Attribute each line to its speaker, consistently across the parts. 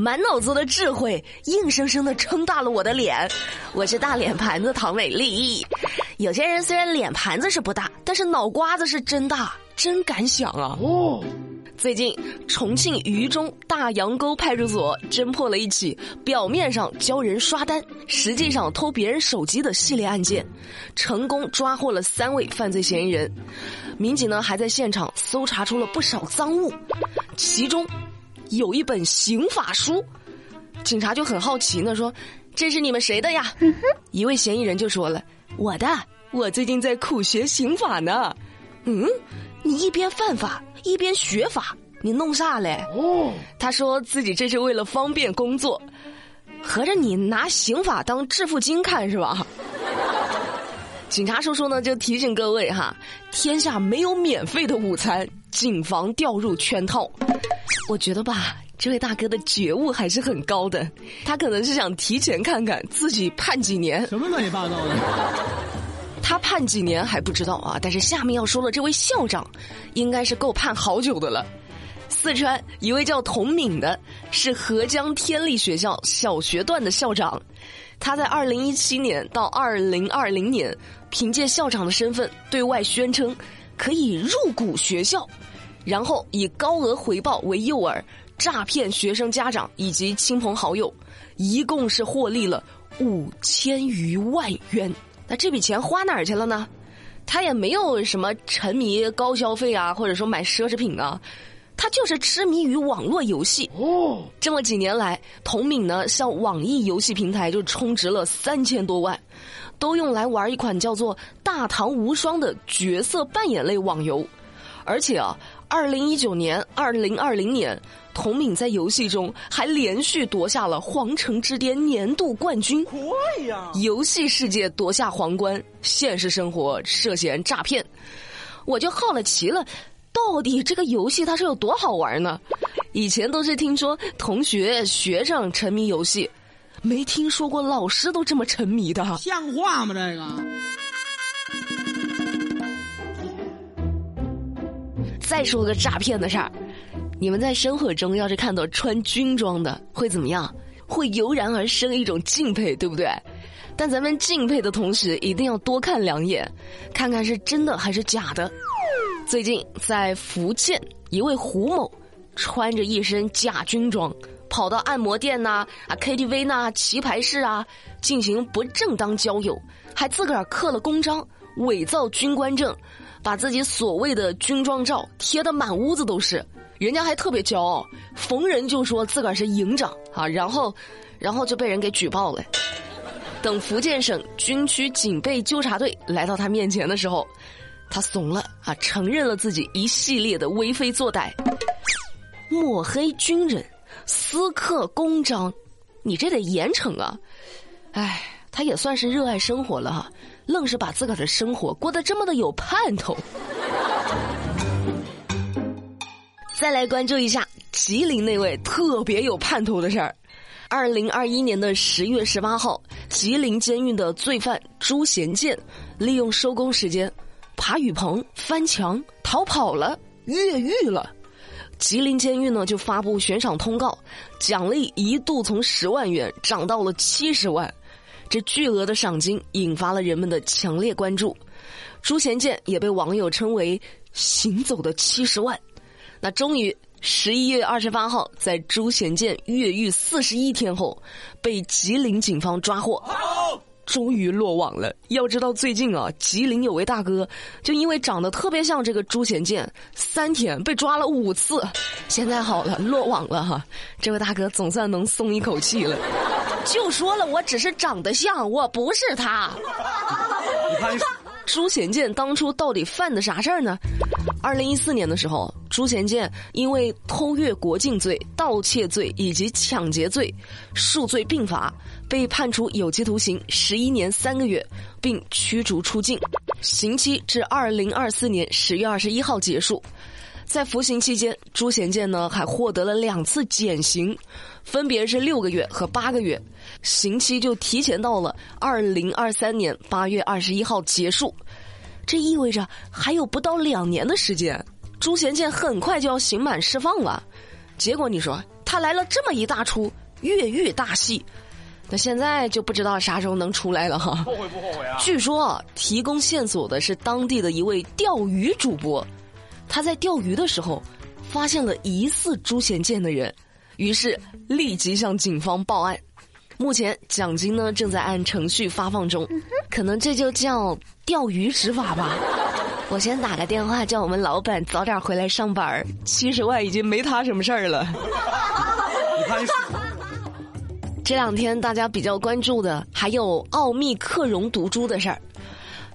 Speaker 1: 满脑子的智慧，硬生生的撑大了我的脸。我是大脸盘子唐美丽。有些人虽然脸盘子是不大，但是脑瓜子是真大，真敢想啊！哦。最近，重庆渝中大洋沟派出所侦破了一起表面上教人刷单，实际上偷别人手机的系列案件，成功抓获了三位犯罪嫌疑人。民警呢还在现场搜查出了不少赃物，其中。有一本刑法书，警察就很好奇呢，说：“这是你们谁的呀？”一位嫌疑人就说了：“我的，我最近在苦学刑法呢。”嗯，你一边犯法一边学法，你弄啥嘞？哦，他说自己这是为了方便工作，合着你拿刑法当致富经看是吧？警察叔叔呢就提醒各位哈，天下没有免费的午餐，谨防掉入圈套。我觉得吧，这位大哥的觉悟还是很高的。他可能是想提前看看自己判几年。
Speaker 2: 什么乱七八糟的？
Speaker 1: 他判几年还不知道啊，但是下面要说的这位校长，应该是够判好久的了。四川一位叫童敏的，是合江天立学校小学段的校长。他在二零一七年到二零二零年，凭借校长的身份对外宣称可以入股学校。然后以高额回报为诱饵，诈骗学生家长以及亲朋好友，一共是获利了五千余万元。那这笔钱花哪儿去了呢？他也没有什么沉迷高消费啊，或者说买奢侈品啊，他就是痴迷于网络游戏。哦，这么几年来，童敏呢向网易游戏平台就充值了三千多万，都用来玩一款叫做《大唐无双》的角色扮演类网游，而且啊。二零一九年、二零二零年，童敏在游戏中还连续夺下了《皇城之巅》年度冠军。快呀！游戏世界夺下皇冠，现实生活涉嫌诈骗。我就好了奇了，到底这个游戏它是有多好玩呢？以前都是听说同学、学生沉迷游戏，没听说过老师都这么沉迷的。
Speaker 2: 像话吗？这个。
Speaker 1: 再说个诈骗的事儿，你们在生活中要是看到穿军装的，会怎么样？会油然而生一种敬佩，对不对？但咱们敬佩的同时，一定要多看两眼，看看是真的还是假的。最近在福建，一位胡某穿着一身假军装，跑到按摩店呐、啊 KTV 呐、棋牌室啊，进行不正当交友，还自个儿刻了公章，伪造军官证。把自己所谓的军装照贴的满屋子都是，人家还特别骄傲，逢人就说自个儿是营长啊，然后，然后就被人给举报了。等福建省军区警备纠察队来到他面前的时候，他怂了啊，承认了自己一系列的为非作歹，抹黑军人，私刻公章，你这得严惩啊！哎，他也算是热爱生活了哈。愣是把自个儿的生活过得这么的有盼头。再来关注一下吉林那位特别有盼头的事儿。二零二一年的十月十八号，吉林监狱的罪犯朱贤建利用收工时间，爬雨棚、翻墙逃跑了，越狱了。吉林监狱呢就发布悬赏通告，奖励一度从十万元涨到了七十万。这巨额的赏金引发了人们的强烈关注，朱贤建也被网友称为“行走的七十万”。那终于，十一月二十八号，在朱贤建越狱四十一天后，被吉林警方抓获，终于落网了。要知道，最近啊，吉林有位大哥，就因为长得特别像这个朱贤建，三天被抓了五次，现在好了，落网了哈。这位大哥总算能松一口气了。就说了，我只是长得像，我不是他。你看，朱贤建当初到底犯的啥事儿呢？二零一四年的时候，朱贤建因为偷越国境罪、盗窃罪以及抢劫罪，数罪并罚，被判处有期徒刑十一年三个月，并驱逐出境，刑期至二零二四年十月二十一号结束。在服刑期间，朱贤建呢还获得了两次减刑，分别是六个月和八个月，刑期就提前到了二零二三年八月二十一号结束。这意味着还有不到两年的时间，朱贤建很快就要刑满释放了。结果你说他来了这么一大出越狱大戏。那现在就不知道啥时候能出来了哈。
Speaker 3: 后悔不后悔啊？
Speaker 1: 据说提供线索的是当地的一位钓鱼主播，他在钓鱼的时候发现了疑似朱贤建的人，于是立即向警方报案。目前奖金呢正在按程序发放中，可能这就叫钓鱼执法吧。我先打个电话叫我们老板早点回来上班儿七十万已经没他什么事儿了。
Speaker 3: 你看你。
Speaker 1: 这两天大家比较关注的还有奥密克戎毒株的事儿。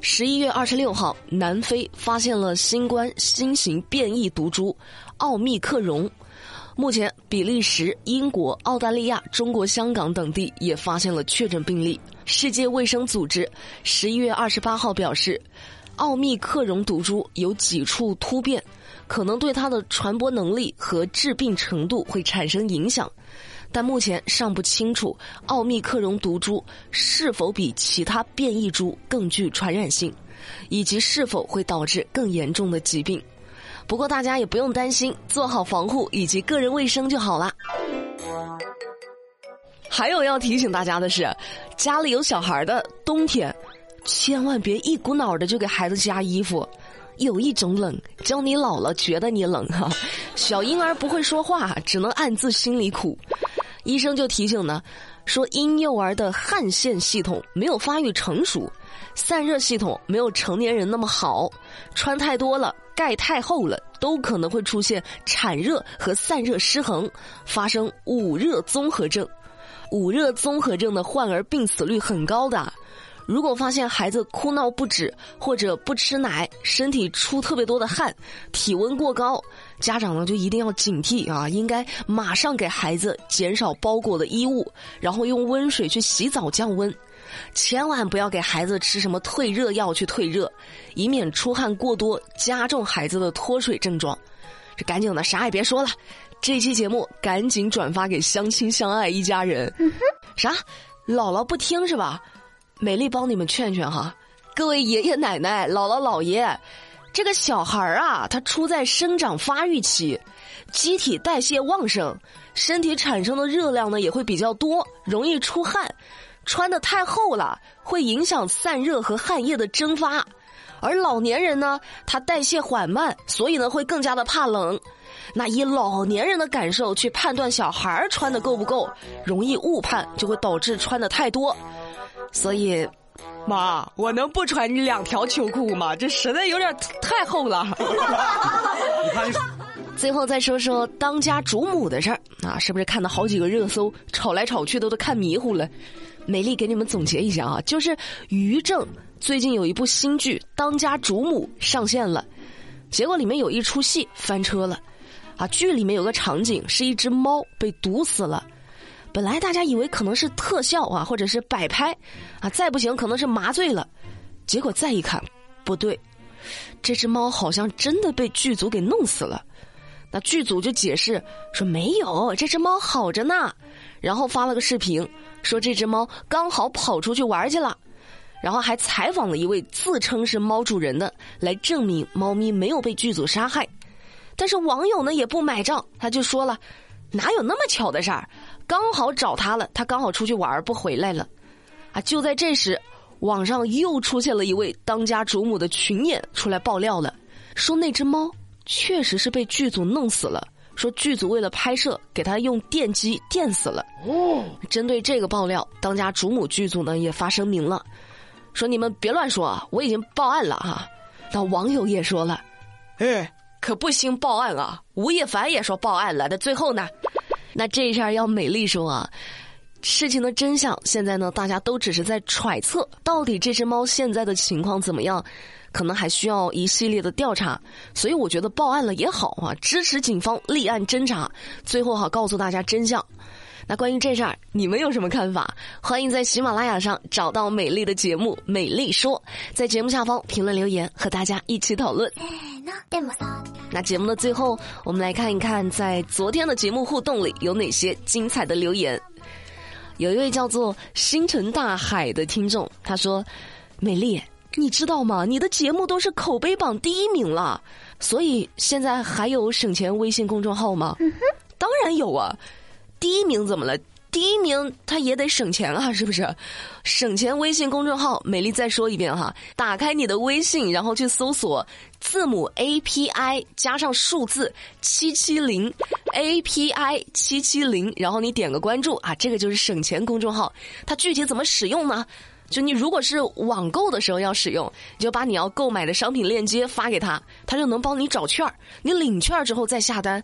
Speaker 1: 十一月二十六号，南非发现了新冠新型变异毒株奥密克戎。目前，比利时、英国、澳大利亚、中国香港等地也发现了确诊病例。世界卫生组织十一月二十八号表示，奥密克戎毒株有几处突变，可能对它的传播能力和致病程度会产生影响。但目前尚不清楚奥密克戎毒株是否比其他变异株更具传染性，以及是否会导致更严重的疾病。不过大家也不用担心，做好防护以及个人卫生就好了。还有要提醒大家的是，家里有小孩的冬天，千万别一股脑的就给孩子加衣服。有一种冷，叫你老了觉得你冷哈。小婴儿不会说话，只能暗自心里苦。医生就提醒呢，说婴幼儿的汗腺系统没有发育成熟，散热系统没有成年人那么好，穿太多了、盖太厚了，都可能会出现产热和散热失衡，发生捂热综合症。捂热综合症的患儿病死率很高的。如果发现孩子哭闹不止，或者不吃奶，身体出特别多的汗，体温过高，家长呢就一定要警惕啊！应该马上给孩子减少包裹的衣物，然后用温水去洗澡降温，千万不要给孩子吃什么退热药去退热，以免出汗过多加重孩子的脱水症状。这赶紧的，啥也别说了，这期节目赶紧转发给相亲相爱一家人。啥？姥姥不听是吧？美丽帮你们劝劝哈，各位爷爷奶奶、姥姥姥爷，这个小孩儿啊，他处在生长发育期，机体代谢旺盛，身体产生的热量呢也会比较多，容易出汗，穿的太厚了会影响散热和汗液的蒸发，而老年人呢，他代谢缓慢，所以呢会更加的怕冷。那以老年人的感受去判断小孩穿的够不够，容易误判，就会导致穿的太多。所以，妈，我能不穿你两条秋裤吗？这实在有点太厚了。
Speaker 3: 你看，
Speaker 1: 最后再说说当家主母的事儿啊，是不是看到好几个热搜，吵来吵去都都看迷糊了？美丽给你们总结一下啊，就是于正最近有一部新剧《当家主母》上线了，结果里面有一出戏翻车了，啊，剧里面有个场景是一只猫被毒死了。本来大家以为可能是特效啊，或者是摆拍，啊，再不行可能是麻醉了，结果再一看，不对，这只猫好像真的被剧组给弄死了。那剧组就解释说没有，这只猫好着呢，然后发了个视频说这只猫刚好跑出去玩去了，然后还采访了一位自称是猫主人的来证明猫咪没有被剧组杀害。但是网友呢也不买账，他就说了，哪有那么巧的事儿？刚好找他了，他刚好出去玩不回来了，啊！就在这时，网上又出现了一位当家主母的群演出来爆料了，说那只猫确实是被剧组弄死了，说剧组为了拍摄给他用电击电死了。哦，针对这个爆料，当家主母剧组呢也发声明了，说你们别乱说啊，我已经报案了哈。那网友也说了，哎，可不兴报案啊！吴亦凡也说报案了，那最后呢？那这事儿要美丽说啊，事情的真相现在呢，大家都只是在揣测，到底这只猫现在的情况怎么样，可能还需要一系列的调查。所以我觉得报案了也好啊，支持警方立案侦查，最后好告诉大家真相。那关于这事儿，你们有什么看法？欢迎在喜马拉雅上找到美丽的节目《美丽说》，在节目下方评论留言，和大家一起讨论。那节目的最后，我们来看一看，在昨天的节目互动里有哪些精彩的留言。有一位叫做星辰大海的听众，他说：“美丽，你知道吗？你的节目都是口碑榜第一名了，所以现在还有省钱微信公众号吗？” 当然有啊。第一名怎么了？第一名他也得省钱啊，是不是？省钱微信公众号，美丽再说一遍哈，打开你的微信，然后去搜索字母 A P I 加上数字七七零，A P I 七七零，然后你点个关注啊，这个就是省钱公众号。它具体怎么使用呢？就你如果是网购的时候要使用，你就把你要购买的商品链接发给他，他就能帮你找券儿。你领券儿之后再下单。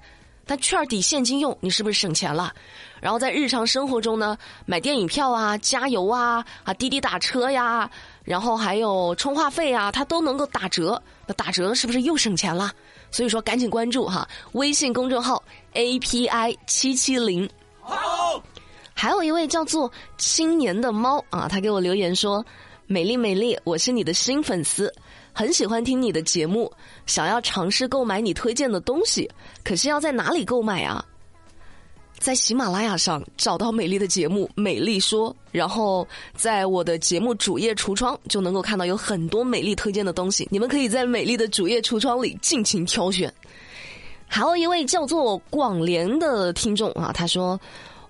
Speaker 1: 但券抵现金用，你是不是省钱了？然后在日常生活中呢，买电影票啊、加油啊、啊滴滴打车呀，然后还有充话费啊，它都能够打折。那打折是不是又省钱了？所以说赶紧关注哈，微信公众号 A P I 七七零。还有一位叫做青年的猫啊，他给我留言说：“美丽美丽，我是你的新粉丝。”很喜欢听你的节目，想要尝试购买你推荐的东西，可是要在哪里购买啊？在喜马拉雅上找到美丽的节目《美丽说》，然后在我的节目主页橱窗就能够看到有很多美丽推荐的东西，你们可以在美丽的主页橱窗里尽情挑选。还有一位叫做广联的听众啊，他说。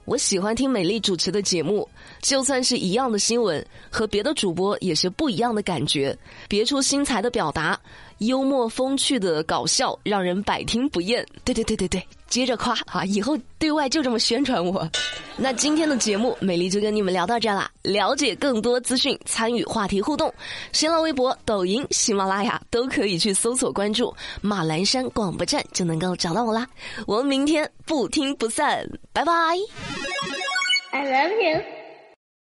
Speaker 1: 我喜欢听美丽主持的节目，就算是一样的新闻，和别的主播也是不一样的感觉，别出心裁的表达，幽默风趣的搞笑，让人百听不厌。对对对对对，接着夸啊！以后对外就这么宣传我。那今天的节目，美丽就跟你们聊到这啦。了解更多资讯，参与话题互动，新浪微博、抖音、喜马拉雅都可以去搜索关注马栏山广播站，就能够找到我啦。我们明天不听不散，拜拜。
Speaker 4: I love you.